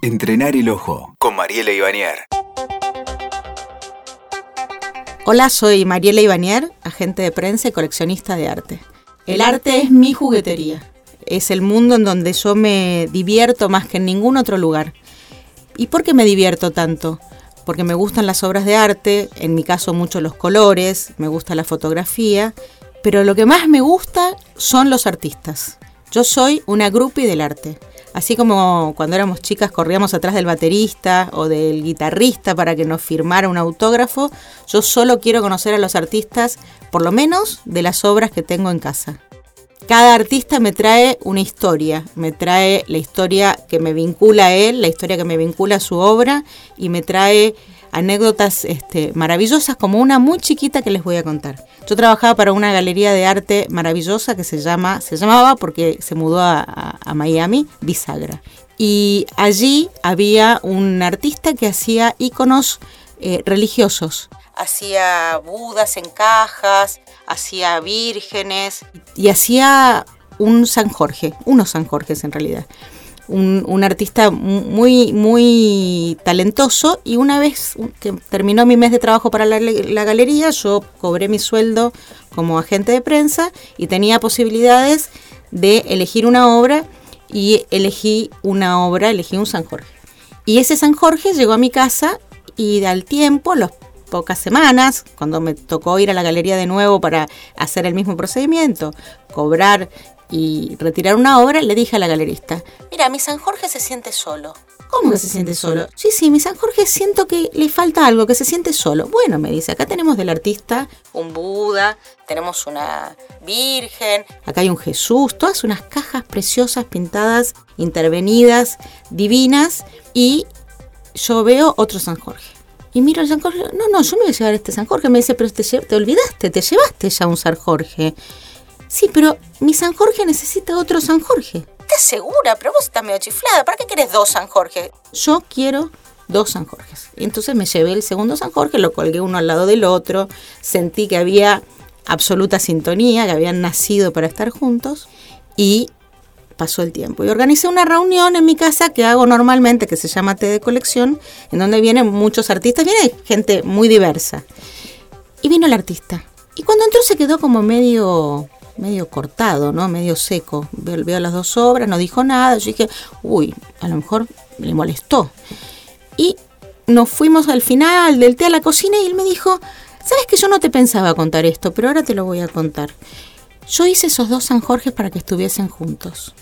Entrenar el ojo con Mariela Ibanier. Hola, soy Mariela Ibanier, agente de prensa y coleccionista de arte. El arte es mi juguetería. Es el mundo en donde yo me divierto más que en ningún otro lugar. ¿Y por qué me divierto tanto? Porque me gustan las obras de arte, en mi caso mucho los colores, me gusta la fotografía, pero lo que más me gusta son los artistas. Yo soy una groupie del arte. Así como cuando éramos chicas corríamos atrás del baterista o del guitarrista para que nos firmara un autógrafo, yo solo quiero conocer a los artistas, por lo menos de las obras que tengo en casa. Cada artista me trae una historia, me trae la historia que me vincula a él, la historia que me vincula a su obra y me trae anécdotas este, maravillosas como una muy chiquita que les voy a contar. Yo trabajaba para una galería de arte maravillosa que se llama, se llamaba porque se mudó a, Miami, Bisagra. Y allí había un artista que hacía iconos eh, religiosos. Hacía budas en cajas, hacía vírgenes y hacía un San Jorge, unos San Jorges en realidad un, artista muy, muy talentoso y una vez que terminó mi mes de trabajo para la, galería, yo cobré mi sueldo como agente de prensa y tenía posibilidades de elegir una obra y elegí una obra, elegí un San Jorge. Y ese San Jorge llegó a mi casa y al tiempo, las pocas semanas, cuando me tocó ir a la galería de nuevo para hacer el mismo procedimiento, cobrar y retirar una obra, le dije a la galerista, mira, mi San Jorge se siente solo. ¿Cómo que se siente solo? Sí, sí, mi San Jorge siento que le falta algo, que se siente solo. Bueno, me dice, acá tenemos del artista un Buda, tenemos una Virgen, acá hay un Jesús, todas unas cajas preciosas, pintadas, intervenidas, divinas, y yo veo otro San Jorge. Y miro al San Jorge, no, no, yo me voy a llevar este San Jorge. Me dice, pero te, te olvidaste, te llevaste ya un San Jorge. Sí, pero mi San Jorge necesita otro San Jorge. ¿Estás segura? Pero vos estás medio chiflada. ¿Para qué querés dos San Jorge? Yo quiero dos San Jorges. Y entonces me llevé el segundo San Jorge, lo colgué uno al lado del otro, sentí que había absoluta sintonía, que habían nacido para estar juntos y pasó el tiempo. Y organicé una reunión en mi casa que hago normalmente, que se llama Té de Colección, en donde vienen muchos artistas, viene gente muy diversa. Y vino el artista. Y cuando entró se quedó como medio medio cortado, ¿no? Medio seco. Veo, las dos obras, no dijo nada. Yo dije, uy, a lo mejor le molestó. Y nos fuimos al final del té a la cocina y él me dijo, sabes que yo no te pensaba contar esto, pero ahora te lo voy a contar. Yo hice esos dos San Jorge para que estuviesen juntos.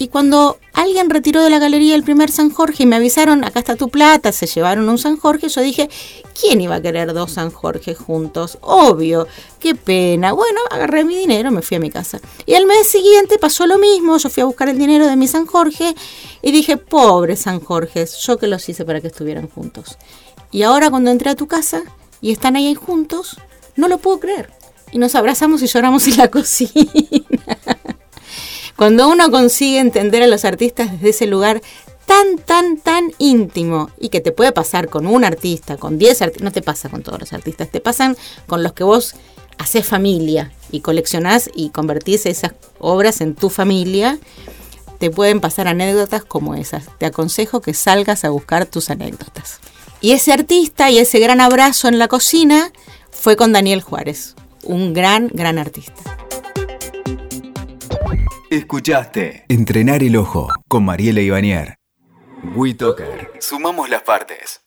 Y cuando alguien retiró de la galería el primer San Jorge y me avisaron, acá está tu plata, se llevaron un San Jorge, yo dije, ¿quién iba a querer dos San Jorge juntos? Obvio, qué pena. Bueno, agarré mi dinero, me fui a mi casa. Y al mes siguiente pasó lo mismo, yo fui a buscar el dinero de mi San Jorge y dije, pobre San Jorge, yo que los hice para que estuvieran juntos. Y ahora cuando entré a tu casa y están ahí juntos, no lo puedo creer. Y nos abrazamos y lloramos en la cocina. Cuando uno consigue entender a los artistas desde ese lugar tan, tan, tan íntimo y que te puede pasar con un artista, con 10 artistas, no te pasa con todos los artistas, te pasan con los que vos haces familia y coleccionás y convertís esas obras en tu familia, te pueden pasar anécdotas como esas. Te aconsejo que salgas a buscar tus anécdotas. Y ese artista y ese gran abrazo en la cocina fue con Daniel Juárez, un gran, gran artista. Escuchaste Entrenar el Ojo con Mariela Ibanier. WeToker. Sumamos las partes.